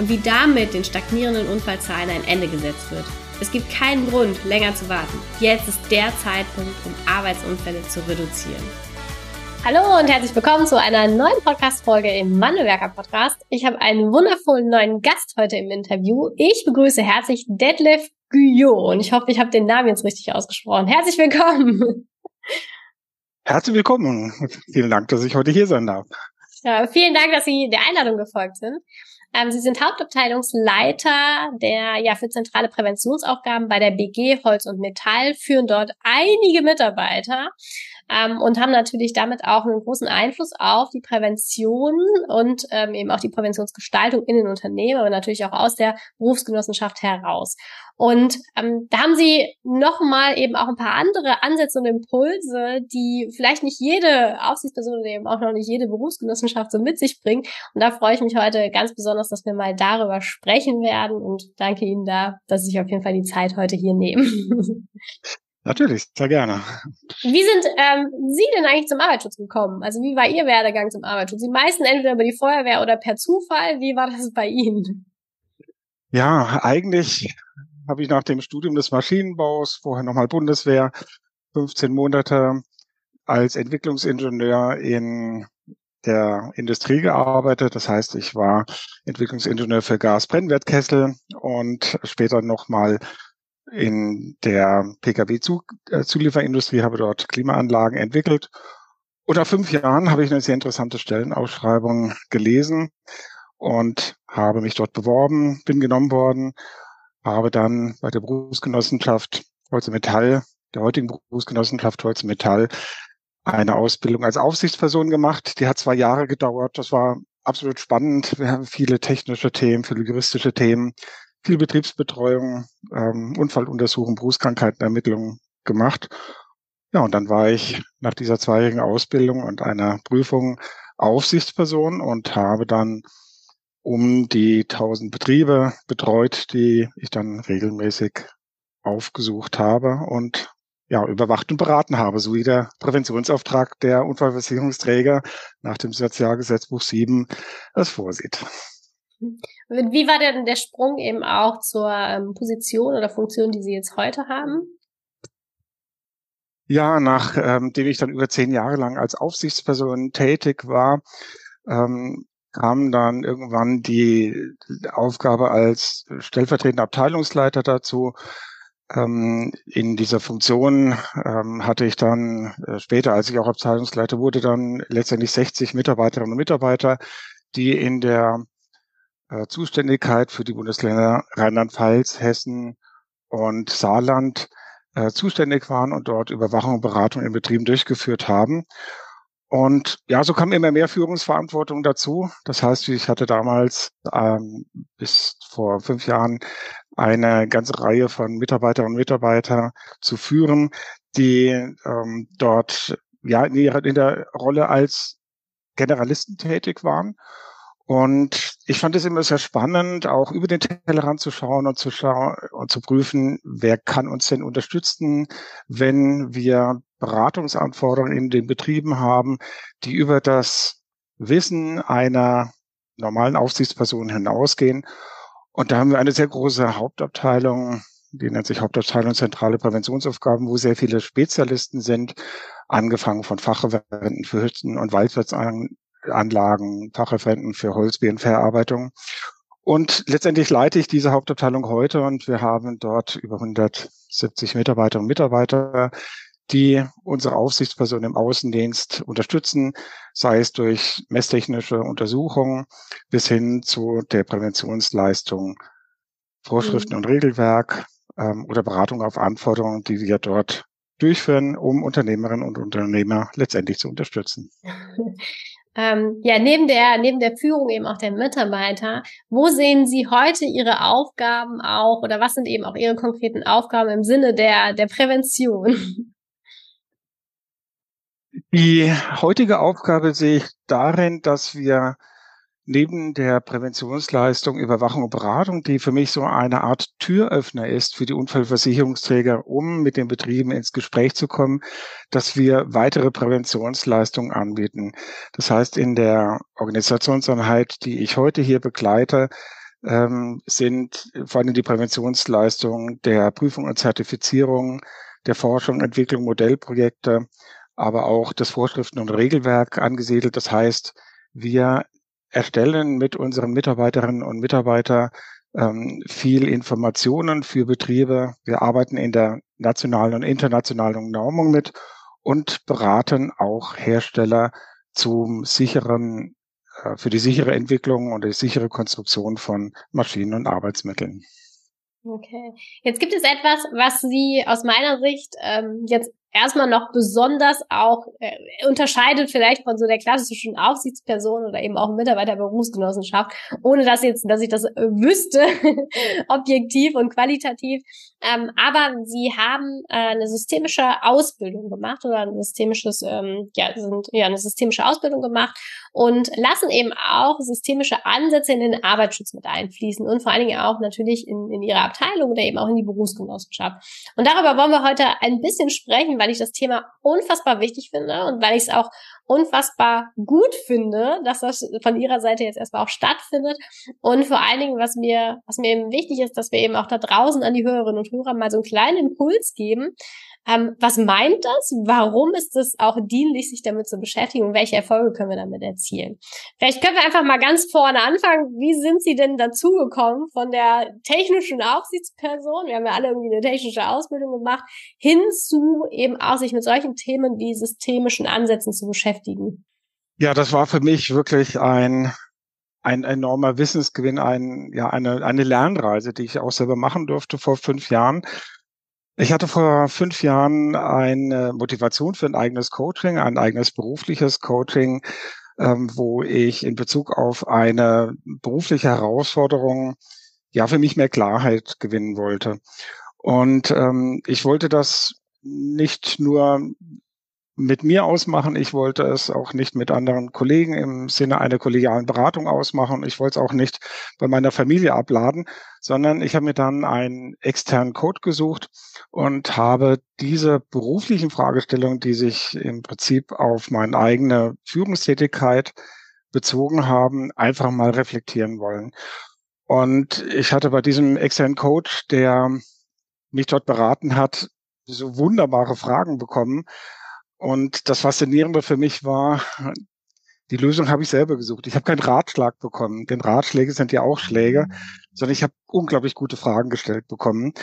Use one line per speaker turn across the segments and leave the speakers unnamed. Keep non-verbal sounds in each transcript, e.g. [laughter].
und wie damit den stagnierenden Unfallzahlen ein Ende gesetzt wird. Es gibt keinen Grund, länger zu warten. Jetzt ist der Zeitpunkt, um Arbeitsunfälle zu reduzieren. Hallo und herzlich willkommen zu einer neuen Podcast-Folge im Wandelwerker Podcast. Ich habe einen wundervollen neuen Gast heute im Interview. Ich begrüße herzlich Detlef Guyot und ich hoffe, ich habe den Namen jetzt richtig ausgesprochen. Herzlich willkommen.
Herzlich willkommen vielen Dank, dass ich heute hier sein darf.
Ja, vielen Dank, dass Sie der Einladung gefolgt sind. Ähm, Sie sind Hauptabteilungsleiter der ja für zentrale Präventionsaufgaben bei der BG Holz und Metall, führen dort einige Mitarbeiter ähm, und haben natürlich damit auch einen großen Einfluss auf die Prävention und ähm, eben auch die Präventionsgestaltung in den Unternehmen, aber natürlich auch aus der Berufsgenossenschaft heraus. Und ähm, da haben sie nochmal eben auch ein paar andere Ansätze und Impulse, die vielleicht nicht jede Aufsichtsperson oder eben auch noch nicht jede Berufsgenossenschaft so mit sich bringt. Und da freue ich mich heute ganz besonders, dass wir mal darüber sprechen werden und danke Ihnen da, dass Sie sich auf jeden Fall die Zeit heute hier nehmen. [laughs]
Natürlich, sehr gerne.
Wie sind ähm, Sie denn eigentlich zum Arbeitsschutz gekommen? Also wie war Ihr Werdegang zum Arbeitsschutz? Die meisten entweder über die Feuerwehr oder per Zufall. Wie war das bei Ihnen?
Ja, eigentlich habe ich nach dem Studium des Maschinenbaus, vorher nochmal Bundeswehr, 15 Monate als Entwicklungsingenieur in der Industrie gearbeitet. Das heißt, ich war Entwicklungsingenieur für Gasbrennwertkessel und später nochmal in der Pkw-Zulieferindustrie, habe dort Klimaanlagen entwickelt. Und nach fünf Jahren habe ich eine sehr interessante Stellenausschreibung gelesen und habe mich dort beworben, bin genommen worden, habe dann bei der Berufsgenossenschaft Holz Metall, der heutigen Berufsgenossenschaft Holz Metall, eine Ausbildung als Aufsichtsperson gemacht. Die hat zwei Jahre gedauert. Das war absolut spannend. Wir haben viele technische Themen, viele juristische Themen viel Betriebsbetreuung, ähm, Unfalluntersuchung, Berufskrankheitenermittlung gemacht. Ja, und dann war ich nach dieser zweijährigen Ausbildung und einer Prüfung Aufsichtsperson und habe dann um die 1000 Betriebe betreut, die ich dann regelmäßig aufgesucht habe und ja, überwacht und beraten habe, so wie der Präventionsauftrag der Unfallversicherungsträger nach dem Sozialgesetzbuch 7 es vorsieht.
Wie war denn der Sprung eben auch zur ähm, Position oder Funktion, die Sie jetzt heute haben?
Ja, nachdem ähm, ich dann über zehn Jahre lang als Aufsichtsperson tätig war, ähm, kam dann irgendwann die Aufgabe als stellvertretender Abteilungsleiter dazu. Ähm, in dieser Funktion ähm, hatte ich dann äh, später, als ich auch Abteilungsleiter wurde, dann letztendlich 60 Mitarbeiterinnen und Mitarbeiter, die in der äh, Zuständigkeit für die Bundesländer Rheinland-Pfalz, Hessen und Saarland äh, zuständig waren und dort Überwachung und Beratung in Betrieben durchgeführt haben. Und ja, so kam immer mehr Führungsverantwortung dazu. Das heißt, ich hatte damals ähm, bis vor fünf Jahren eine ganze Reihe von Mitarbeiterinnen und Mitarbeitern zu führen, die ähm, dort ja in, ihrer, in der Rolle als Generalisten tätig waren und ich fand es immer sehr spannend, auch über den Tellerrand zu schauen und zu schauen und zu prüfen, wer kann uns denn unterstützen, wenn wir Beratungsanforderungen in den Betrieben haben, die über das Wissen einer normalen Aufsichtsperson hinausgehen. Und da haben wir eine sehr große Hauptabteilung, die nennt sich Hauptabteilung Zentrale Präventionsaufgaben, wo sehr viele Spezialisten sind, angefangen von Fachreferenten für Hütten- und Waldwirtsanlagen Anlagen, Fachreferenten für Holzbeerenverarbeitung. Und letztendlich leite ich diese Hauptabteilung heute und wir haben dort über 170 Mitarbeiterinnen und Mitarbeiter, die unsere Aufsichtspersonen im Außendienst unterstützen, sei es durch messtechnische Untersuchungen bis hin zu der Präventionsleistung, Vorschriften mhm. und Regelwerk ähm, oder Beratung auf Anforderungen, die wir dort durchführen, um Unternehmerinnen und Unternehmer letztendlich zu unterstützen. [laughs]
ähm, ja, neben der, neben der Führung eben auch der Mitarbeiter, wo sehen Sie heute Ihre Aufgaben auch oder was sind eben auch Ihre konkreten Aufgaben im Sinne der, der Prävention?
Die heutige Aufgabe sehe ich darin, dass wir neben der Präventionsleistung Überwachung und Beratung, die für mich so eine Art Türöffner ist für die Unfallversicherungsträger, um mit den Betrieben ins Gespräch zu kommen, dass wir weitere Präventionsleistungen anbieten. Das heißt, in der Organisationseinheit, die ich heute hier begleite, ähm, sind vor allem die Präventionsleistungen der Prüfung und Zertifizierung, der Forschung, Entwicklung, Modellprojekte, aber auch das Vorschriften und Regelwerk angesiedelt. Das heißt, wir erstellen mit unseren Mitarbeiterinnen und Mitarbeitern ähm, viel Informationen für Betriebe. Wir arbeiten in der nationalen und internationalen Normung mit und beraten auch Hersteller zum sicheren, äh, für die sichere Entwicklung und die sichere Konstruktion von Maschinen und Arbeitsmitteln.
Okay. Jetzt gibt es etwas, was Sie aus meiner Sicht ähm, jetzt erstmal noch besonders auch äh, unterscheidet vielleicht von so der klassischen Aufsichtsperson oder eben auch Mitarbeiterberufsgenossenschaft, ohne dass jetzt, dass ich das äh, wüsste, [laughs] objektiv und qualitativ. Ähm, aber sie haben äh, eine systemische Ausbildung gemacht oder ein systemisches, ähm, ja, sind ja eine systemische Ausbildung gemacht und lassen eben auch systemische Ansätze in den Arbeitsschutz mit einfließen und vor allen Dingen auch natürlich in, in ihre Abteilung oder eben auch in die Berufsgenossenschaft. Und darüber wollen wir heute ein bisschen sprechen, weil ich das Thema unfassbar wichtig finde und weil ich es auch unfassbar gut finde, dass das von ihrer Seite jetzt erstmal auch stattfindet. Und vor allen Dingen, was mir, was mir eben wichtig ist, dass wir eben auch da draußen an die Hörerinnen und Hörer mal so einen kleinen Impuls geben, ähm, was meint das? Warum ist es auch dienlich, sich damit zu beschäftigen? Und welche Erfolge können wir damit erzielen? Vielleicht können wir einfach mal ganz vorne anfangen. Wie sind Sie denn dazugekommen von der technischen Aufsichtsperson? Wir haben ja alle irgendwie eine technische Ausbildung gemacht, hin zu eben auch sich mit solchen Themen wie systemischen Ansätzen zu beschäftigen.
Ja, das war für mich wirklich ein ein enormer Wissensgewinn, ein, ja, eine, eine Lernreise, die ich auch selber machen durfte vor fünf Jahren. Ich hatte vor fünf Jahren eine Motivation für ein eigenes Coaching, ein eigenes berufliches Coaching, ähm, wo ich in Bezug auf eine berufliche Herausforderung ja für mich mehr Klarheit gewinnen wollte. Und ähm, ich wollte das nicht nur mit mir ausmachen. Ich wollte es auch nicht mit anderen Kollegen im Sinne einer kollegialen Beratung ausmachen. Ich wollte es auch nicht bei meiner Familie abladen, sondern ich habe mir dann einen externen Code gesucht und habe diese beruflichen Fragestellungen, die sich im Prinzip auf meine eigene Führungstätigkeit bezogen haben, einfach mal reflektieren wollen. Und ich hatte bei diesem externen Coach, der mich dort beraten hat, so wunderbare Fragen bekommen, und das Faszinierende für mich war, die Lösung habe ich selber gesucht. Ich habe keinen Ratschlag bekommen, denn Ratschläge sind ja auch Schläge, sondern ich habe unglaublich gute Fragen gestellt bekommen.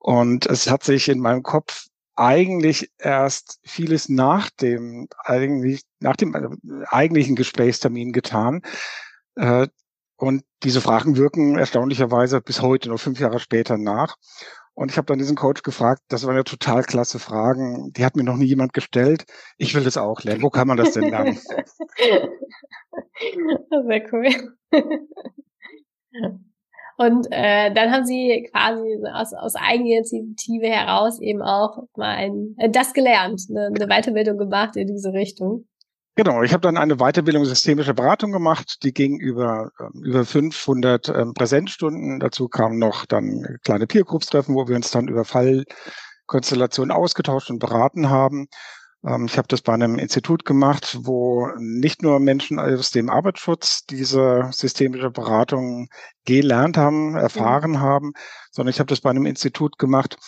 Und es hat sich in meinem Kopf eigentlich erst vieles nach dem eigentlich nach dem äh, eigentlichen Gesprächstermin getan. Äh, und diese Fragen wirken erstaunlicherweise bis heute, nur fünf Jahre später nach. Und ich habe dann diesen Coach gefragt, das waren ja total klasse Fragen, die hat mir noch nie jemand gestellt. Ich will das auch lernen. Wo kann man das denn lernen? [laughs]
Sehr cool. Und äh, dann haben sie quasi aus, aus Eigeninitiative heraus eben auch mal ein, äh, das gelernt, eine, eine Weiterbildung gemacht in diese Richtung.
Genau, ich habe dann eine Weiterbildung systemische Beratung gemacht, die ging über ähm, über 500 ähm, Präsenzstunden. Dazu kamen noch dann kleine Peergroups-Treffen, wo wir uns dann über Fallkonstellationen ausgetauscht und beraten haben. Ähm, ich habe das bei einem Institut gemacht, wo nicht nur Menschen aus dem Arbeitsschutz diese systemische Beratung gelernt haben, erfahren mhm. haben, sondern ich habe das bei einem Institut gemacht,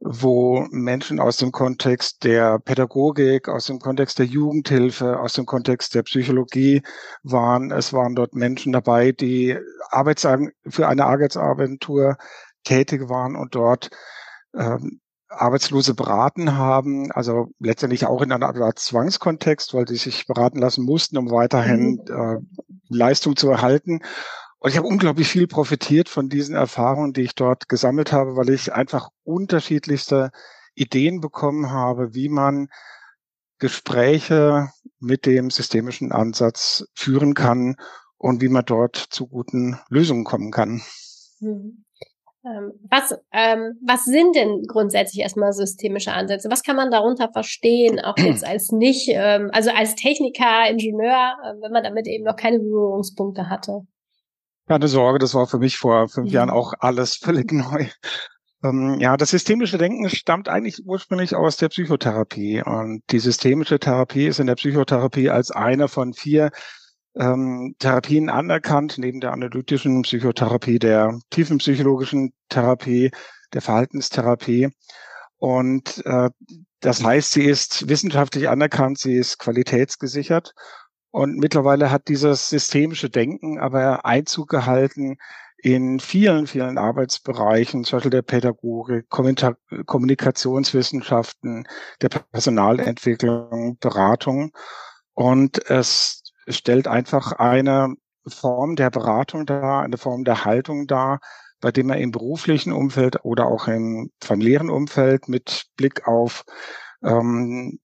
wo Menschen aus dem Kontext der Pädagogik, aus dem Kontext der Jugendhilfe, aus dem Kontext der Psychologie waren. Es waren dort Menschen dabei, die Arbeits für eine Arbeitsagentur tätig waren und dort ähm, Arbeitslose beraten haben, also letztendlich auch in einer Art Zwangskontext, weil sie sich beraten lassen mussten, um weiterhin mhm. äh, Leistung zu erhalten. Und ich habe unglaublich viel profitiert von diesen Erfahrungen, die ich dort gesammelt habe, weil ich einfach unterschiedlichste Ideen bekommen habe, wie man Gespräche mit dem systemischen Ansatz führen kann und wie man dort zu guten Lösungen kommen kann.
Mhm. Ähm, was, ähm, was sind denn grundsätzlich erstmal systemische Ansätze? Was kann man darunter verstehen, auch jetzt als nicht, ähm, also als Techniker, Ingenieur, äh, wenn man damit eben noch keine Berührungspunkte hatte?
Keine Sorge, das war für mich vor fünf ja. Jahren auch alles völlig [laughs] neu. Ähm, ja, das systemische Denken stammt eigentlich ursprünglich aus der Psychotherapie. Und die systemische Therapie ist in der Psychotherapie als eine von vier ähm, Therapien anerkannt, neben der analytischen Psychotherapie, der tiefenpsychologischen Therapie, der Verhaltenstherapie. Und äh, das heißt, sie ist wissenschaftlich anerkannt, sie ist qualitätsgesichert. Und mittlerweile hat dieses systemische Denken aber Einzug gehalten in vielen, vielen Arbeitsbereichen, zum Beispiel der Pädagogik, Kommunikationswissenschaften, der Personalentwicklung, Beratung. Und es stellt einfach eine Form der Beratung dar, eine Form der Haltung dar, bei dem man im beruflichen Umfeld oder auch im familiären Umfeld mit Blick auf ähm,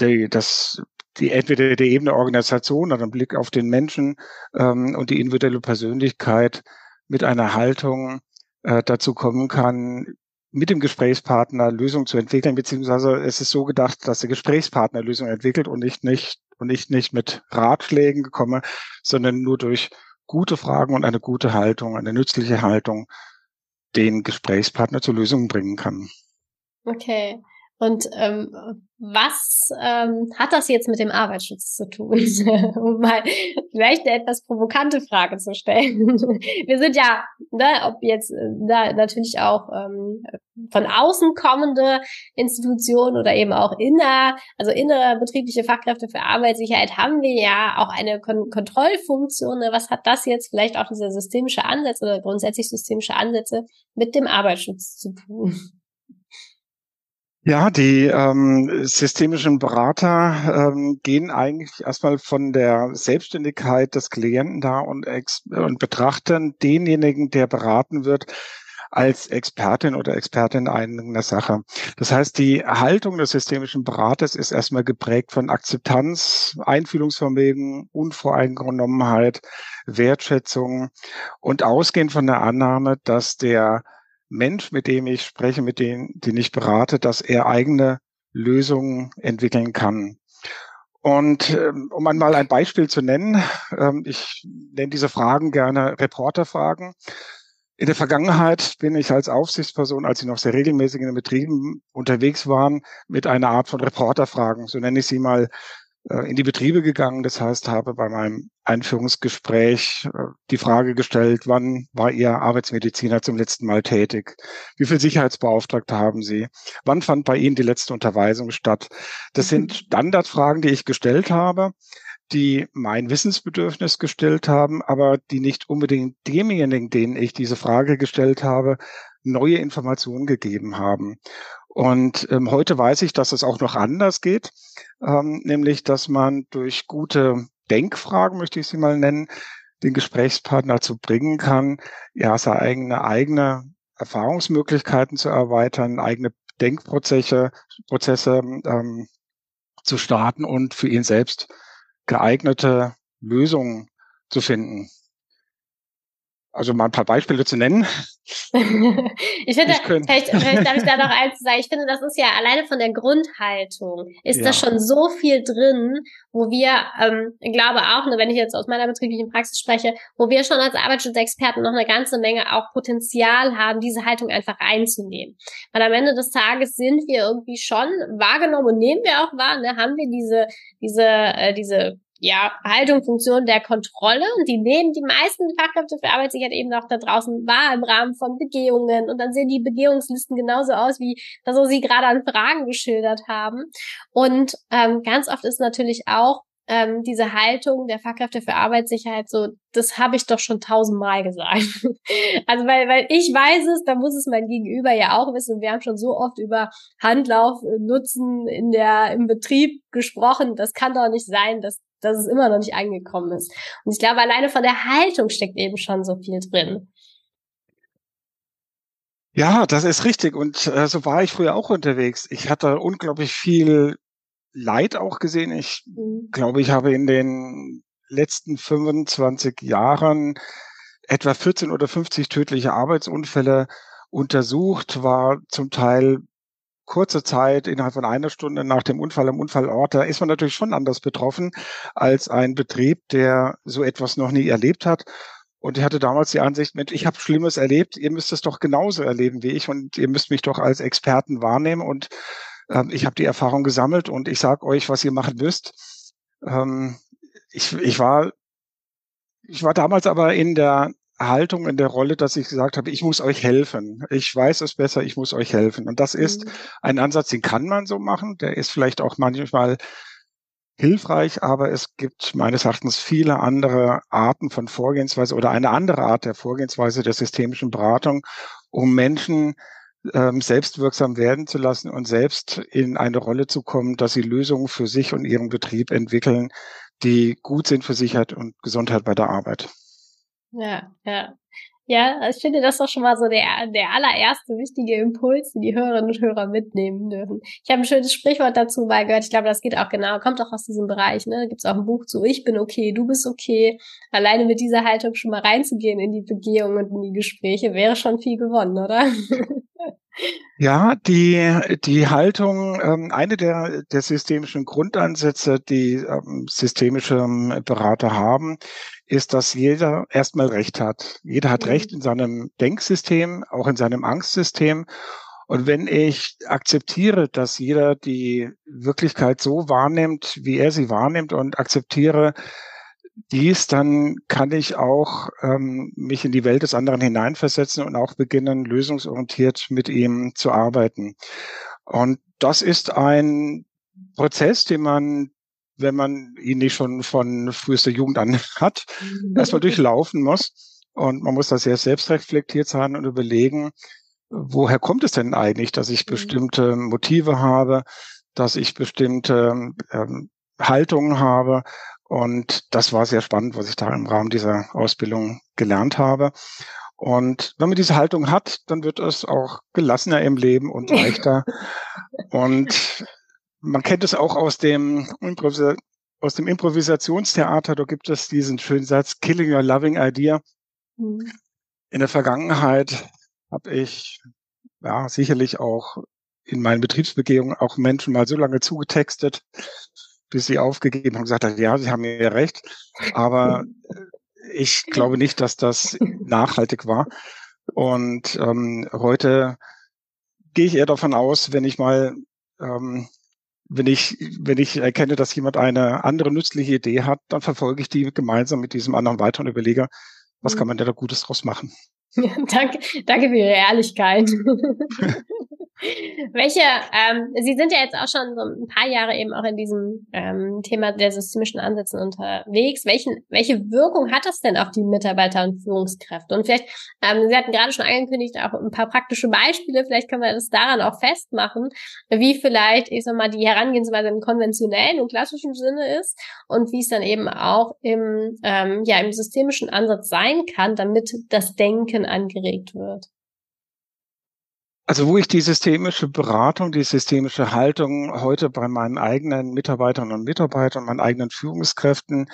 die, das die entweder die Ebene Organisation oder ein Blick auf den Menschen ähm, und die individuelle Persönlichkeit mit einer Haltung äh, dazu kommen kann, mit dem Gesprächspartner Lösungen zu entwickeln, beziehungsweise es ist so gedacht, dass der Gesprächspartner Lösungen entwickelt und nicht nicht und nicht nicht mit Ratschlägen komme, sondern nur durch gute Fragen und eine gute Haltung, eine nützliche Haltung den Gesprächspartner zur Lösung bringen kann.
Okay. Und ähm, was ähm, hat das jetzt mit dem Arbeitsschutz zu tun? [laughs] um mal vielleicht eine etwas provokante Frage zu stellen. [laughs] Wir sind ja, ne, ob jetzt na, natürlich auch ähm, von außen kommende Institutionen oder eben auch inner, also innere betriebliche Fachkräfte für Arbeitssicherheit haben wir ja auch eine Kon Kontrollfunktion. Ne? Was hat das jetzt vielleicht auch dieser systemische Ansatz oder grundsätzlich systemische Ansätze mit dem Arbeitsschutz zu tun?
Ja, die ähm, systemischen Berater ähm, gehen eigentlich erstmal von der Selbstständigkeit des Klienten da und, ex und betrachten denjenigen, der beraten wird, als Expertin oder Expertin einer Sache. Das heißt, die Haltung des systemischen Beraters ist erstmal geprägt von Akzeptanz, Einfühlungsvermögen, Unvoreingenommenheit, Wertschätzung und ausgehend von der Annahme, dass der Mensch, mit dem ich spreche, mit dem, den ich berate, dass er eigene Lösungen entwickeln kann. Und ähm, um einmal ein Beispiel zu nennen, ähm, ich nenne diese Fragen gerne Reporterfragen. In der Vergangenheit bin ich als Aufsichtsperson, als ich noch sehr regelmäßig in den Betrieben unterwegs war, mit einer Art von Reporterfragen, so nenne ich sie mal, in die Betriebe gegangen. Das heißt, habe bei meinem Einführungsgespräch äh, die Frage gestellt, wann war Ihr Arbeitsmediziner zum letzten Mal tätig? Wie viel Sicherheitsbeauftragte haben Sie? Wann fand bei Ihnen die letzte Unterweisung statt? Das sind mhm. Standardfragen, die ich gestellt habe die mein Wissensbedürfnis gestellt haben, aber die nicht unbedingt demjenigen, denen ich diese Frage gestellt habe, neue Informationen gegeben haben. Und ähm, heute weiß ich, dass es auch noch anders geht, ähm, nämlich dass man durch gute Denkfragen, möchte ich sie mal nennen, den Gesprächspartner zu bringen kann, ja, seine eigene, eigene Erfahrungsmöglichkeiten zu erweitern, eigene Denkprozesse Prozesse, ähm, zu starten und für ihn selbst geeignete Lösungen zu finden. Also mal ein paar Beispiele zu nennen. [laughs]
ich finde, ich vielleicht, vielleicht darf ich da noch [laughs] eins sagen. Ich finde, das ist ja alleine von der Grundhaltung ist ja. da schon so viel drin, wo wir, ähm, glaube auch, ne, wenn ich jetzt aus meiner betrieblichen Praxis spreche, wo wir schon als Arbeitsschutzexperten noch eine ganze Menge auch Potenzial haben, diese Haltung einfach einzunehmen. Weil am Ende des Tages sind wir irgendwie schon wahrgenommen und nehmen wir auch wahr, ne, haben wir diese, diese, äh, diese ja, Haltung, Funktion der Kontrolle und die nehmen die meisten Fachkräfte für Arbeitssicherheit eben auch da draußen wahr im Rahmen von Begehungen und dann sehen die Begehungslisten genauso aus, wie das, was Sie gerade an Fragen geschildert haben. Und ähm, ganz oft ist natürlich auch ähm, diese Haltung der Fachkräfte für Arbeitssicherheit so, das habe ich doch schon tausendmal gesagt. also weil, weil ich weiß es, da muss es mein Gegenüber ja auch wissen. Wir haben schon so oft über Handlauf äh, nutzen in der, im Betrieb gesprochen. Das kann doch nicht sein, dass dass es immer noch nicht angekommen ist. Und ich glaube, alleine von der Haltung steckt eben schon so viel drin.
Ja, das ist richtig. Und äh, so war ich früher auch unterwegs. Ich hatte unglaublich viel Leid auch gesehen. Ich mhm. glaube, ich habe in den letzten 25 Jahren etwa 14 oder 50 tödliche Arbeitsunfälle untersucht, war zum Teil kurze Zeit, innerhalb von einer Stunde nach dem Unfall am Unfallort, da ist man natürlich schon anders betroffen als ein Betrieb, der so etwas noch nie erlebt hat. Und ich hatte damals die Ansicht, Mensch, ich habe Schlimmes erlebt, ihr müsst es doch genauso erleben wie ich und ihr müsst mich doch als Experten wahrnehmen. Und ähm, ich habe die Erfahrung gesammelt und ich sage euch, was ihr machen müsst. Ähm, ich, ich war ich war damals aber in der Haltung, in der Rolle, dass ich gesagt habe, ich muss euch helfen. Ich weiß es besser, ich muss euch helfen. Und das ist mhm. ein Ansatz, den kann man so machen. Der ist vielleicht auch manchmal hilfreich, aber es gibt meines Erachtens viele andere Arten von Vorgehensweise oder eine andere Art der Vorgehensweise der systemischen Beratung, um Menschen ähm, selbstwirksam werden zu lassen und selbst in eine Rolle zu kommen, dass sie Lösungen für sich und ihren Betrieb entwickeln, die gut sind für Sicherheit und Gesundheit bei der Arbeit.
Ja, ja. Ja, ich finde das doch schon mal so der, der allererste wichtige Impuls, den die Hörerinnen und Hörer mitnehmen dürfen. Ich habe ein schönes Sprichwort dazu mal gehört. Ich glaube, das geht auch genau, kommt auch aus diesem Bereich. Ne? Da gibt es auch ein Buch zu Ich bin okay, du bist okay. Alleine mit dieser Haltung schon mal reinzugehen in die Begehung und in die Gespräche wäre schon viel gewonnen, oder? [laughs]
Ja, die, die Haltung, ähm, eine der, der systemischen Grundansätze, die ähm, systemische ähm, Berater haben, ist, dass jeder erstmal Recht hat. Jeder hat. Recht in seinem Denksystem, auch in seinem Angstsystem. Und wenn ich akzeptiere, dass jeder die Wirklichkeit so wahrnimmt, wie er sie wahrnimmt und akzeptiere, dies, dann kann ich auch ähm, mich in die Welt des anderen hineinversetzen und auch beginnen, lösungsorientiert mit ihm zu arbeiten. Und das ist ein Prozess, den man, wenn man ihn nicht schon von frühester Jugend an [laughs] hat, erstmal durchlaufen muss. Und man muss da sehr selbstreflektiert sein und überlegen, woher kommt es denn eigentlich, dass ich mhm. bestimmte Motive habe, dass ich bestimmte ähm, Haltungen habe und das war sehr spannend, was ich da im Rahmen dieser Ausbildung gelernt habe. Und wenn man diese Haltung hat, dann wird es auch gelassener im Leben und [laughs] leichter. und man kennt es auch aus dem, Improvisa aus dem Improvisationstheater. Da gibt es diesen schönen Satz, Killing Your Loving Idea. Mhm. In der Vergangenheit habe ich ja sicherlich auch in meinen Betriebsbegehungen auch Menschen mal so lange zugetextet, bis sie aufgegeben haben und gesagt hat, ja, sie haben mir recht. Aber äh, ich glaube nicht, dass das nachhaltig war. Und ähm, heute gehe ich eher davon aus, wenn ich mal, ähm, wenn ich, wenn ich erkenne, dass jemand eine andere nützliche Idee hat, dann verfolge ich die gemeinsam mit diesem anderen weiter und überlege, was kann mhm. man da Gutes draus machen.
Ja, [laughs] danke, danke für Ihre Ehrlichkeit. [laughs] Welche, ähm, Sie sind ja jetzt auch schon so ein paar Jahre eben auch in diesem ähm, Thema der systemischen Ansätze unterwegs. Welchen, welche Wirkung hat das denn auf die Mitarbeiter und Führungskräfte? Und vielleicht, ähm, Sie hatten gerade schon angekündigt, auch ein paar praktische Beispiele, vielleicht können wir das daran auch festmachen, wie vielleicht, ich sag mal, die Herangehensweise im konventionellen und klassischen Sinne ist und wie es dann eben auch im, ähm, ja, im systemischen Ansatz sein kann, damit das Denken angeregt wird.
Also wo ich die systemische Beratung, die systemische Haltung heute bei meinen eigenen Mitarbeiterinnen und Mitarbeitern, meinen eigenen Führungskräften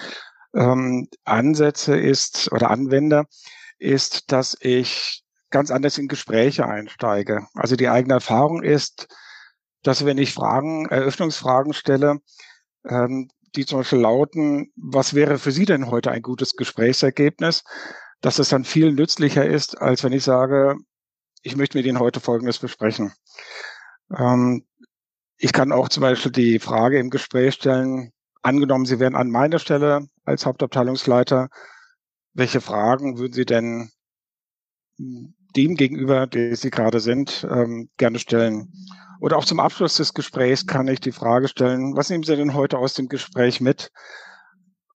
ähm, ansetze ist oder anwende, ist, dass ich ganz anders in Gespräche einsteige. Also die eigene Erfahrung ist, dass wenn ich Fragen, Eröffnungsfragen stelle, ähm, die zum Beispiel lauten, was wäre für Sie denn heute ein gutes Gesprächsergebnis, dass es dann viel nützlicher ist, als wenn ich sage, ich möchte mit Ihnen heute Folgendes besprechen. Ähm, ich kann auch zum Beispiel die Frage im Gespräch stellen, angenommen, Sie wären an meiner Stelle als Hauptabteilungsleiter, welche Fragen würden Sie denn dem gegenüber, der Sie gerade sind, ähm, gerne stellen? Oder auch zum Abschluss des Gesprächs kann ich die Frage stellen, was nehmen Sie denn heute aus dem Gespräch mit?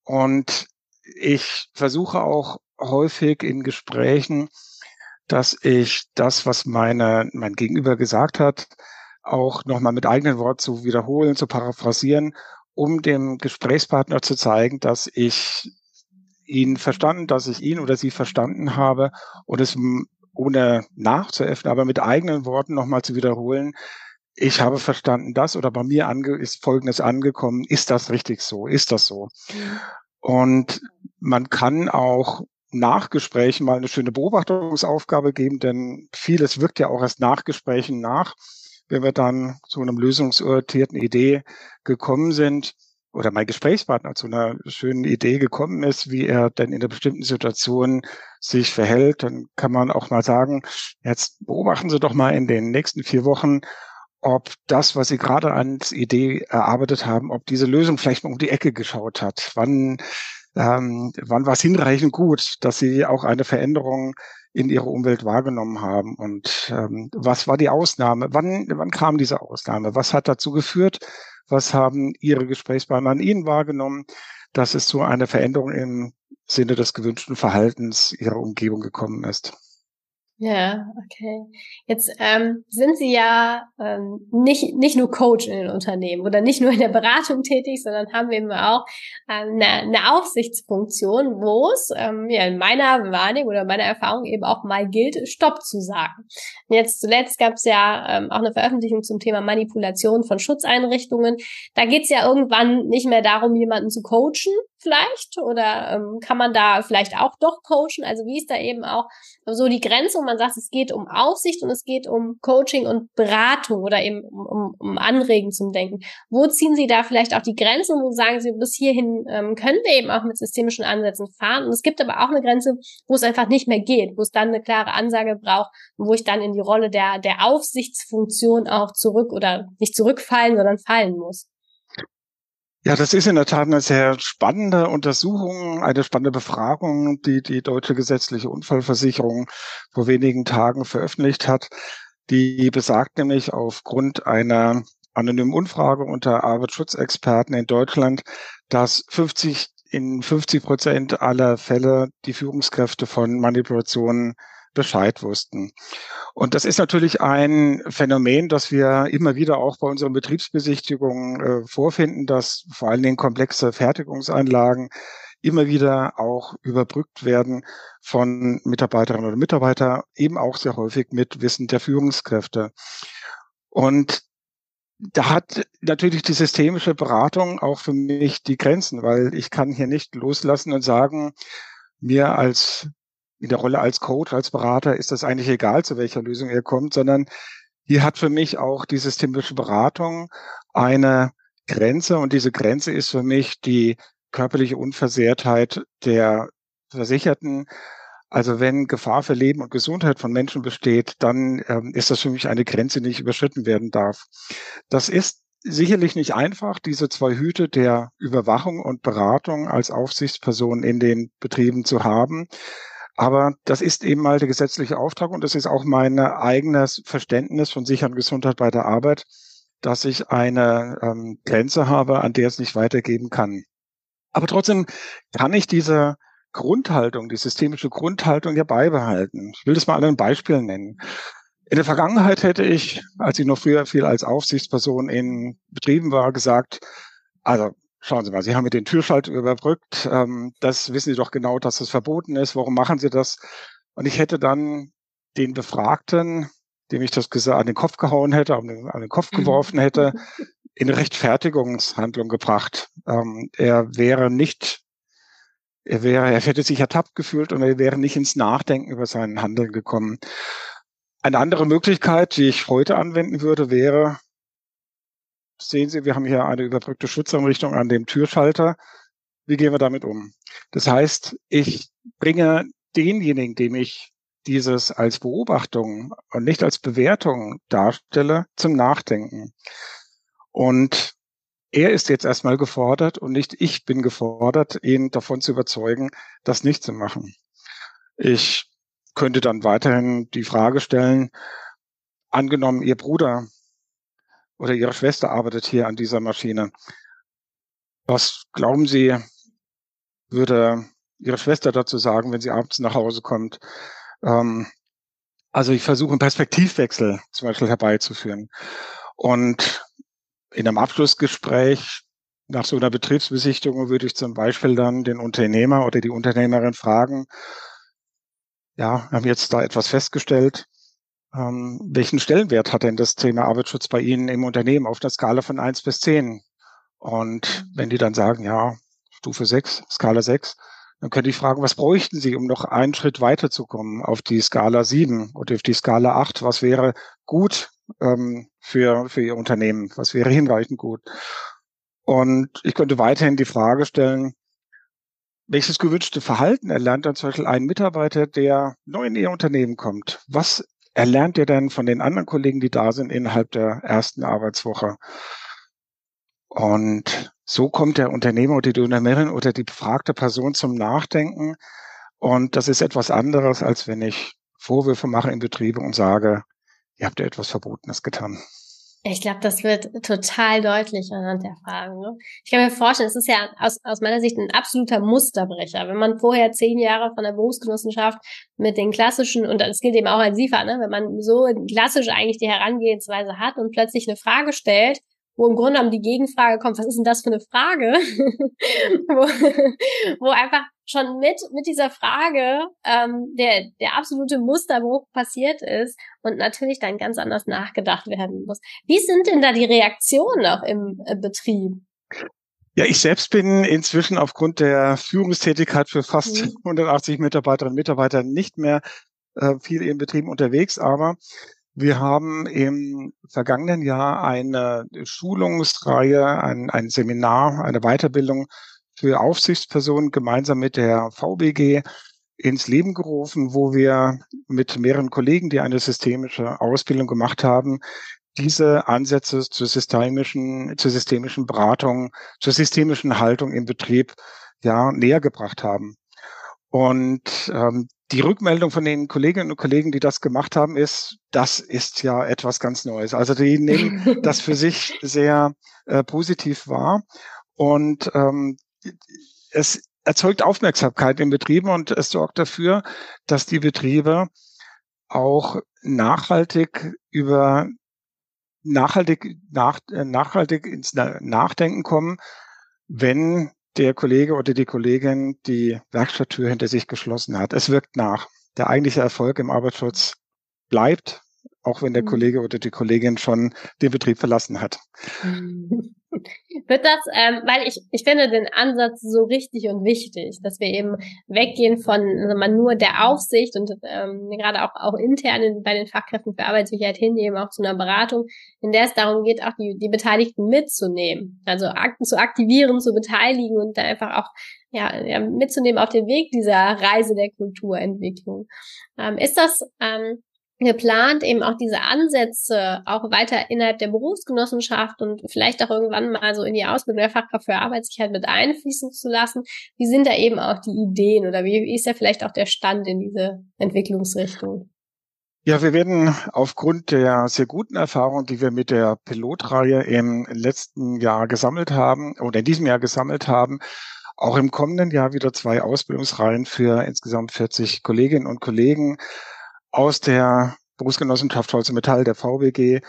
Und ich versuche auch häufig in Gesprächen dass ich das, was meine, mein Gegenüber gesagt hat, auch nochmal mit eigenen Worten zu wiederholen, zu paraphrasieren, um dem Gesprächspartner zu zeigen, dass ich ihn verstanden, dass ich ihn oder sie verstanden habe und es ohne nachzuöffnen, aber mit eigenen Worten nochmal zu wiederholen, ich habe verstanden das oder bei mir ist Folgendes angekommen. Ist das richtig so? Ist das so? Mhm. Und man kann auch Nachgesprächen mal eine schöne Beobachtungsaufgabe geben, denn vieles wirkt ja auch erst nach Gesprächen nach, wenn wir dann zu einem lösungsorientierten Idee gekommen sind oder mein Gesprächspartner zu einer schönen Idee gekommen ist, wie er denn in einer bestimmten Situation sich verhält, dann kann man auch mal sagen, jetzt beobachten Sie doch mal in den nächsten vier Wochen, ob das, was Sie gerade als Idee erarbeitet haben, ob diese Lösung vielleicht mal um die Ecke geschaut hat. Wann, ähm, wann war es hinreichend gut, dass Sie auch eine Veränderung in Ihrer Umwelt wahrgenommen haben? Und ähm, was war die Ausnahme? Wann, wann kam diese Ausnahme? Was hat dazu geführt? Was haben Ihre Gesprächspartner an Ihnen wahrgenommen, dass es zu einer Veränderung im Sinne des gewünschten Verhaltens Ihrer Umgebung gekommen ist?
Ja, okay. Jetzt ähm, sind Sie ja ähm, nicht, nicht nur Coach in den Unternehmen oder nicht nur in der Beratung tätig, sondern haben eben auch ähm, eine, eine Aufsichtsfunktion, wo es ähm, ja, in meiner Wahrnehmung oder meiner Erfahrung eben auch mal gilt, Stopp zu sagen. Und jetzt zuletzt gab es ja ähm, auch eine Veröffentlichung zum Thema Manipulation von Schutzeinrichtungen. Da geht es ja irgendwann nicht mehr darum, jemanden zu coachen, vielleicht? Oder ähm, kann man da vielleicht auch doch coachen? Also wie ist da eben auch so die Grenze, wo man sagt, es geht um Aufsicht und es geht um Coaching und Beratung oder eben um, um, um Anregen zum Denken. Wo ziehen Sie da vielleicht auch die Grenze und wo sagen Sie, bis hierhin ähm, können wir eben auch mit systemischen Ansätzen fahren? Und es gibt aber auch eine Grenze, wo es einfach nicht mehr geht, wo es dann eine klare Ansage braucht und wo ich dann in die Rolle der, der Aufsichtsfunktion auch zurück oder nicht zurückfallen, sondern fallen muss.
Ja, das ist in der Tat eine sehr spannende Untersuchung, eine spannende Befragung, die die Deutsche Gesetzliche Unfallversicherung vor wenigen Tagen veröffentlicht hat. Die besagt nämlich aufgrund einer anonymen Umfrage unter Arbeitsschutzexperten in Deutschland, dass 50 in 50 Prozent aller Fälle die Führungskräfte von Manipulationen Bescheid wussten. Und das ist natürlich ein Phänomen, das wir immer wieder auch bei unseren Betriebsbesichtigungen äh, vorfinden, dass vor allen Dingen komplexe Fertigungsanlagen immer wieder auch überbrückt werden von Mitarbeiterinnen oder Mitarbeitern, eben auch sehr häufig mit Wissen der Führungskräfte. Und da hat natürlich die systemische Beratung auch für mich die Grenzen, weil ich kann hier nicht loslassen und sagen, mir als in der Rolle als Coach, als Berater ist das eigentlich egal, zu welcher Lösung er kommt, sondern hier hat für mich auch die systemische Beratung eine Grenze und diese Grenze ist für mich die körperliche Unversehrtheit der Versicherten. Also wenn Gefahr für Leben und Gesundheit von Menschen besteht, dann ähm, ist das für mich eine Grenze, die nicht überschritten werden darf. Das ist sicherlich nicht einfach, diese zwei Hüte der Überwachung und Beratung als Aufsichtsperson in den Betrieben zu haben. Aber das ist eben mal der gesetzliche Auftrag und das ist auch mein eigenes Verständnis von Sicherheit und Gesundheit bei der Arbeit, dass ich eine ähm, Grenze habe, an der es nicht weitergeben kann. Aber trotzdem kann ich diese Grundhaltung, die systemische Grundhaltung ja beibehalten. Ich will das mal an einem Beispiel nennen. In der Vergangenheit hätte ich, als ich noch früher viel als Aufsichtsperson in Betrieben war, gesagt, also Schauen Sie mal, Sie haben mit den Türschalter überbrückt. Ähm, das wissen Sie doch genau, dass das verboten ist. Warum machen Sie das? Und ich hätte dann den Befragten, dem ich das an den Kopf gehauen hätte, an den, an den Kopf geworfen hätte, [laughs] in Rechtfertigungshandlung gebracht. Ähm, er wäre nicht, er wäre, er hätte sich ertappt gefühlt und er wäre nicht ins Nachdenken über sein Handeln gekommen. Eine andere Möglichkeit, die ich heute anwenden würde, wäre, sehen Sie, wir haben hier eine überbrückte Schutzeinrichtung an dem Türschalter. Wie gehen wir damit um? Das heißt, ich bringe denjenigen, dem ich dieses als Beobachtung und nicht als Bewertung darstelle, zum Nachdenken. Und er ist jetzt erstmal gefordert und nicht ich bin gefordert, ihn davon zu überzeugen, das nicht zu machen. Ich könnte dann weiterhin die Frage stellen, angenommen, Ihr Bruder oder Ihre Schwester arbeitet hier an dieser Maschine. Was glauben Sie, würde Ihre Schwester dazu sagen, wenn sie abends nach Hause kommt? Ähm, also ich versuche einen Perspektivwechsel zum Beispiel herbeizuführen. Und in einem Abschlussgespräch nach so einer Betriebsbesichtigung würde ich zum Beispiel dann den Unternehmer oder die Unternehmerin fragen, ja, haben jetzt da etwas festgestellt. Ähm, welchen Stellenwert hat denn das Thema Arbeitsschutz bei Ihnen im Unternehmen auf der Skala von eins bis zehn? Und wenn die dann sagen, ja, Stufe sechs, Skala sechs, dann könnte ich fragen, was bräuchten Sie, um noch einen Schritt weiterzukommen auf die Skala sieben oder auf die Skala acht? Was wäre gut ähm, für, für Ihr Unternehmen? Was wäre hinreichend gut? Und ich könnte weiterhin die Frage stellen, welches gewünschte Verhalten erlernt dann zum Beispiel ein Mitarbeiter, der neu in Ihr Unternehmen kommt? Was erlernt er denn von den anderen Kollegen, die da sind, innerhalb der ersten Arbeitswoche? Und so kommt der Unternehmer oder die Unternehmerin oder die befragte Person zum Nachdenken. Und das ist etwas anderes, als wenn ich Vorwürfe mache in Betriebe und sage, ihr habt ja etwas Verbotenes getan.
Ich glaube, das wird total deutlich anhand der Fragen. Ne? Ich kann mir vorstellen, es ist ja aus, aus meiner Sicht ein absoluter Musterbrecher. Wenn man vorher zehn Jahre von der Berufsgenossenschaft mit den klassischen, und das gilt eben auch als SIFA, ne? wenn man so klassisch eigentlich die Herangehensweise hat und plötzlich eine Frage stellt, wo im Grunde genommen die Gegenfrage kommt, was ist denn das für eine Frage? [laughs] wo, wo einfach schon mit, mit dieser Frage ähm, der, der absolute Musterbruch passiert ist und natürlich dann ganz anders nachgedacht werden muss. Wie sind denn da die Reaktionen auch im äh, Betrieb?
Ja, ich selbst bin inzwischen aufgrund der Führungstätigkeit für fast mhm. 180 Mitarbeiterinnen und Mitarbeiter nicht mehr äh, viel im Betrieb unterwegs, aber wir haben im vergangenen Jahr eine Schulungsreihe, ein, ein Seminar, eine Weiterbildung für Aufsichtspersonen gemeinsam mit der VBG ins Leben gerufen, wo wir mit mehreren Kollegen, die eine systemische Ausbildung gemacht haben, diese Ansätze zur systemischen, zur systemischen Beratung, zur systemischen Haltung im Betrieb ja näher gebracht haben. Und ähm, die Rückmeldung von den Kolleginnen und Kollegen, die das gemacht haben, ist, das ist ja etwas ganz Neues. Also die nehmen [laughs] das für sich sehr äh, positiv wahr und ähm, es erzeugt Aufmerksamkeit in Betrieben und es sorgt dafür, dass die Betriebe auch nachhaltig über nachhaltig nach, äh, nachhaltig ins Nachdenken kommen, wenn der Kollege oder die Kollegin die Werkstatttür hinter sich geschlossen hat. Es wirkt nach. Der eigentliche Erfolg im Arbeitsschutz bleibt, auch wenn der mhm. Kollege oder die Kollegin schon den Betrieb verlassen hat. [laughs]
Wird das, ähm, weil ich, ich finde den Ansatz so richtig und wichtig, dass wir eben weggehen von also man nur der Aufsicht und ähm, gerade auch, auch intern in, bei den Fachkräften für Arbeitssicherheit hin, eben auch zu einer Beratung, in der es darum geht, auch die, die Beteiligten mitzunehmen. Also Akten zu aktivieren, zu beteiligen und da einfach auch ja, ja, mitzunehmen auf den Weg dieser Reise der Kulturentwicklung. Ähm, ist das ähm, geplant, eben auch diese Ansätze auch weiter innerhalb der Berufsgenossenschaft und vielleicht auch irgendwann mal so in die Ausbildung der Fachkraft für Arbeitssicherheit mit einfließen zu lassen. Wie sind da eben auch die Ideen oder wie ist ja vielleicht auch der Stand in diese Entwicklungsrichtung?
Ja, wir werden aufgrund der sehr guten Erfahrung, die wir mit der Pilotreihe im letzten Jahr gesammelt haben oder in diesem Jahr gesammelt haben, auch im kommenden Jahr wieder zwei Ausbildungsreihen für insgesamt 40 Kolleginnen und Kollegen aus der Berufsgenossenschaft Holz und Metall, der VBG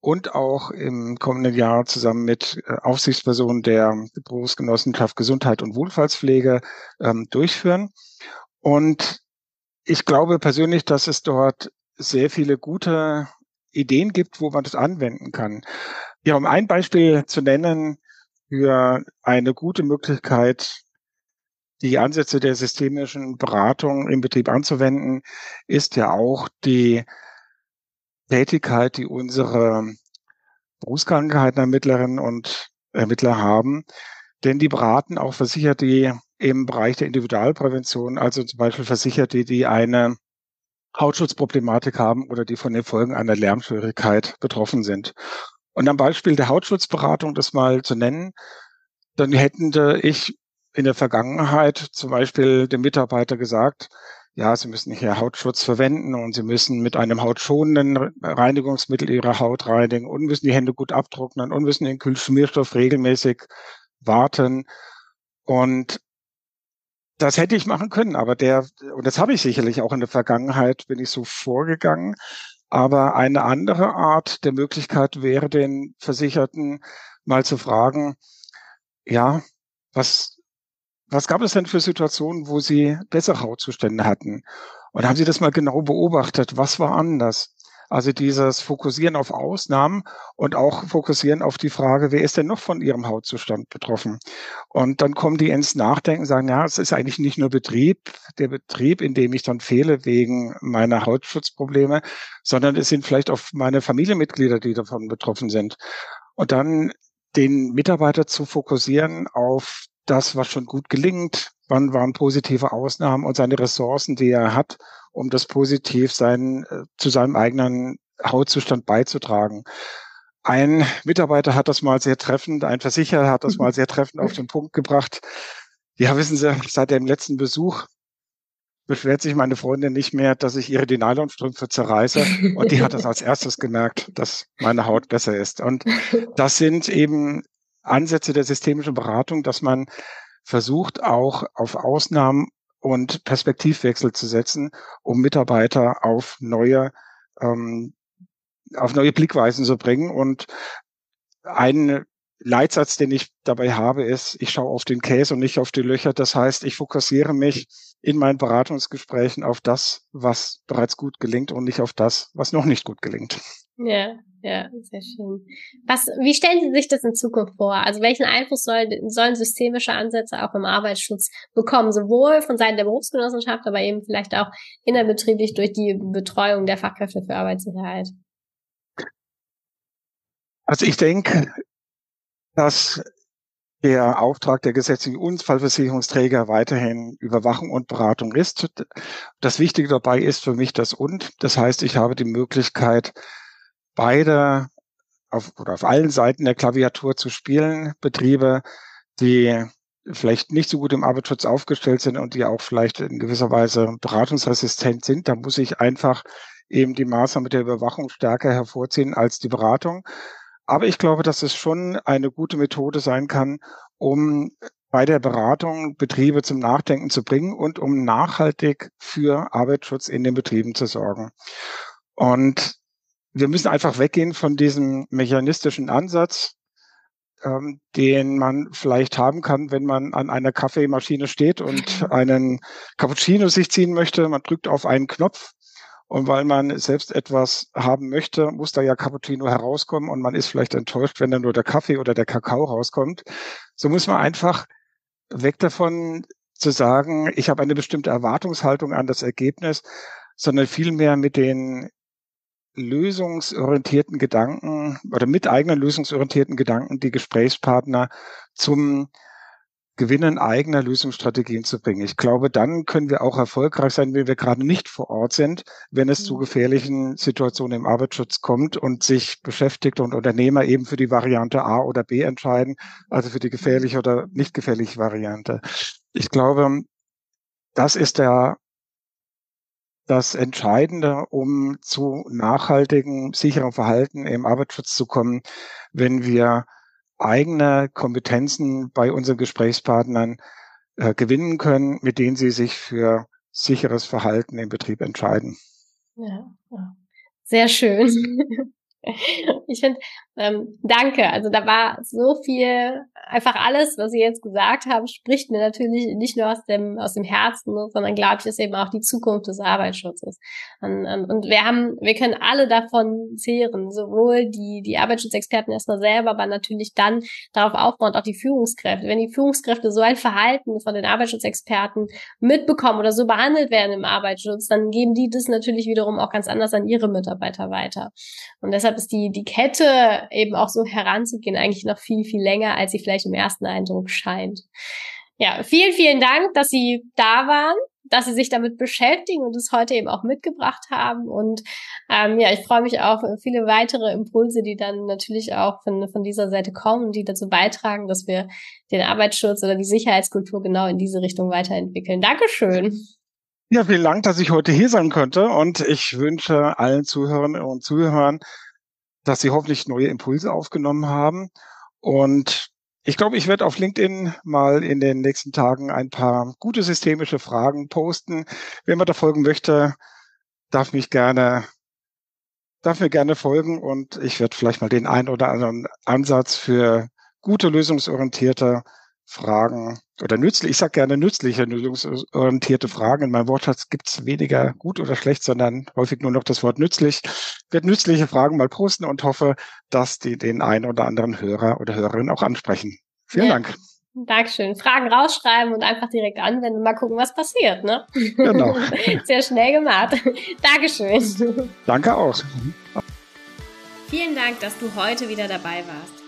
und auch im kommenden Jahr zusammen mit äh, Aufsichtspersonen der Berufsgenossenschaft Gesundheit und Wohlfahrtspflege ähm, durchführen. Und ich glaube persönlich, dass es dort sehr viele gute Ideen gibt, wo man das anwenden kann. Ja, um ein Beispiel zu nennen für eine gute Möglichkeit, die Ansätze der systemischen Beratung im Betrieb anzuwenden, ist ja auch die Tätigkeit, die unsere Berufskrankheitenermittlerinnen und Ermittler haben. Denn die beraten auch Versicherte, im Bereich der Individualprävention, also zum Beispiel Versicherte, die eine Hautschutzproblematik haben oder die von den Folgen einer Lärmschwierigkeit betroffen sind. Und am Beispiel der Hautschutzberatung das mal zu nennen, dann hätten ich in der Vergangenheit zum Beispiel dem Mitarbeiter gesagt, ja, Sie müssen hier Hautschutz verwenden und Sie müssen mit einem hautschonenden Reinigungsmittel Ihre Haut reinigen und müssen die Hände gut abtrocknen und müssen den Kühlschmierstoff regelmäßig warten. Und das hätte ich machen können, aber der, und das habe ich sicherlich auch in der Vergangenheit, bin ich so vorgegangen. Aber eine andere Art der Möglichkeit wäre, den Versicherten mal zu fragen, ja, was was gab es denn für Situationen, wo Sie bessere Hautzustände hatten? Und haben Sie das mal genau beobachtet? Was war anders? Also dieses Fokussieren auf Ausnahmen und auch Fokussieren auf die Frage, wer ist denn noch von ihrem Hautzustand betroffen? Und dann kommen die ins Nachdenken, sagen, ja, es ist eigentlich nicht nur Betrieb, der Betrieb, in dem ich dann fehle wegen meiner Hautschutzprobleme, sondern es sind vielleicht auch meine Familienmitglieder, die davon betroffen sind. Und dann den Mitarbeiter zu fokussieren auf das, was schon gut gelingt, wann waren positive Ausnahmen und seine Ressourcen, die er hat, um das positiv sein, äh, zu seinem eigenen Hautzustand beizutragen. Ein Mitarbeiter hat das mal sehr treffend, ein Versicherer hat das mal [laughs] sehr treffend auf den Punkt gebracht. Ja, wissen Sie, seit dem letzten Besuch beschwert sich meine Freundin nicht mehr, dass ich ihre die Nylonstrümpfe zerreiße. Und die hat das als [laughs] erstes gemerkt, dass meine Haut besser ist. Und das sind eben Ansätze der systemischen Beratung, dass man versucht, auch auf Ausnahmen und Perspektivwechsel zu setzen, um Mitarbeiter auf neue, ähm, auf neue Blickweisen zu bringen. Und ein Leitsatz, den ich dabei habe, ist, ich schaue auf den Käse und nicht auf die Löcher. Das heißt, ich fokussiere mich in meinen Beratungsgesprächen auf das, was bereits gut gelingt und nicht auf das, was noch nicht gut gelingt.
Ja, ja, sehr schön. Was, wie stellen Sie sich das in Zukunft vor? Also welchen Einfluss soll, sollen systemische Ansätze auch im Arbeitsschutz bekommen, sowohl von Seiten der Berufsgenossenschaft, aber eben vielleicht auch innerbetrieblich durch die Betreuung der Fachkräfte für Arbeitssicherheit?
Also ich denke, dass der Auftrag der gesetzlichen Unfallversicherungsträger weiterhin Überwachung und Beratung ist. Das Wichtige dabei ist für mich das und. Das heißt, ich habe die Möglichkeit, beide auf, oder auf allen Seiten der Klaviatur zu spielen. Betriebe, die vielleicht nicht so gut im Arbeitsschutz aufgestellt sind und die auch vielleicht in gewisser Weise beratungsresistent sind, da muss ich einfach eben die Maßnahme der Überwachung stärker hervorziehen als die Beratung. Aber ich glaube, dass es schon eine gute Methode sein kann, um bei der Beratung Betriebe zum Nachdenken zu bringen und um nachhaltig für Arbeitsschutz in den Betrieben zu sorgen. Und wir müssen einfach weggehen von diesem mechanistischen Ansatz, ähm, den man vielleicht haben kann, wenn man an einer Kaffeemaschine steht und einen Cappuccino sich ziehen möchte. Man drückt auf einen Knopf und weil man selbst etwas haben möchte, muss da ja Cappuccino herauskommen und man ist vielleicht enttäuscht, wenn dann nur der Kaffee oder der Kakao rauskommt. So muss man einfach weg davon zu sagen, ich habe eine bestimmte Erwartungshaltung an das Ergebnis, sondern vielmehr mit den lösungsorientierten Gedanken oder mit eigenen lösungsorientierten Gedanken die Gesprächspartner zum Gewinnen eigener Lösungsstrategien zu bringen. Ich glaube, dann können wir auch erfolgreich sein, wenn wir gerade nicht vor Ort sind, wenn es zu mhm. gefährlichen Situationen im Arbeitsschutz kommt und sich Beschäftigte und Unternehmer eben für die Variante A oder B entscheiden, also für die gefährliche oder nicht gefährliche Variante. Ich glaube, das ist der das Entscheidende, um zu nachhaltigen, sicheren Verhalten im Arbeitsschutz zu kommen, wenn wir eigene Kompetenzen bei unseren Gesprächspartnern äh, gewinnen können, mit denen sie sich für sicheres Verhalten im Betrieb entscheiden.
Ja, sehr schön. [laughs] Ich finde, ähm, danke. Also da war so viel, einfach alles, was Sie jetzt gesagt haben, spricht mir natürlich nicht nur aus dem aus dem Herzen, sondern glaube ich, ist eben auch die Zukunft des Arbeitsschutzes. Und, und wir haben, wir können alle davon zehren, sowohl die die Arbeitsschutzexperten erstmal selber, aber natürlich dann darauf aufbauend auch die Führungskräfte. Wenn die Führungskräfte so ein Verhalten von den Arbeitsschutzexperten mitbekommen oder so behandelt werden im Arbeitsschutz, dann geben die das natürlich wiederum auch ganz anders an ihre Mitarbeiter weiter. Und deshalb ist die die Kette eben auch so heranzugehen, eigentlich noch viel, viel länger, als sie vielleicht im ersten Eindruck scheint. Ja, vielen, vielen Dank, dass Sie da waren, dass Sie sich damit beschäftigen und es heute eben auch mitgebracht haben. Und ähm, ja, ich freue mich auf viele weitere Impulse, die dann natürlich auch von, von dieser Seite kommen, die dazu beitragen, dass wir den Arbeitsschutz oder die Sicherheitskultur genau in diese Richtung weiterentwickeln. Dankeschön.
Ja, vielen Dank, dass ich heute hier sein konnte und ich wünsche allen Zuhörern und Zuhörern dass sie hoffentlich neue Impulse aufgenommen haben. Und ich glaube, ich werde auf LinkedIn mal in den nächsten Tagen ein paar gute systemische Fragen posten. Wer mir da folgen möchte, darf mich gerne, darf mir gerne folgen und ich werde vielleicht mal den einen oder anderen Ansatz für gute lösungsorientierte Fragen oder nützlich, ich sage gerne nützliche, lösungsorientierte Fragen. In meinem Wortschatz gibt es weniger gut oder schlecht, sondern häufig nur noch das Wort nützlich. Ich werde nützliche Fragen mal posten und hoffe, dass die den einen oder anderen Hörer oder Hörerin auch ansprechen. Vielen ja. Dank.
Dankeschön. Fragen rausschreiben und einfach direkt anwenden und mal gucken, was passiert, ne?
Genau. [laughs]
Sehr schnell gemacht. Dankeschön.
Danke auch.
Vielen Dank, dass du heute wieder dabei warst.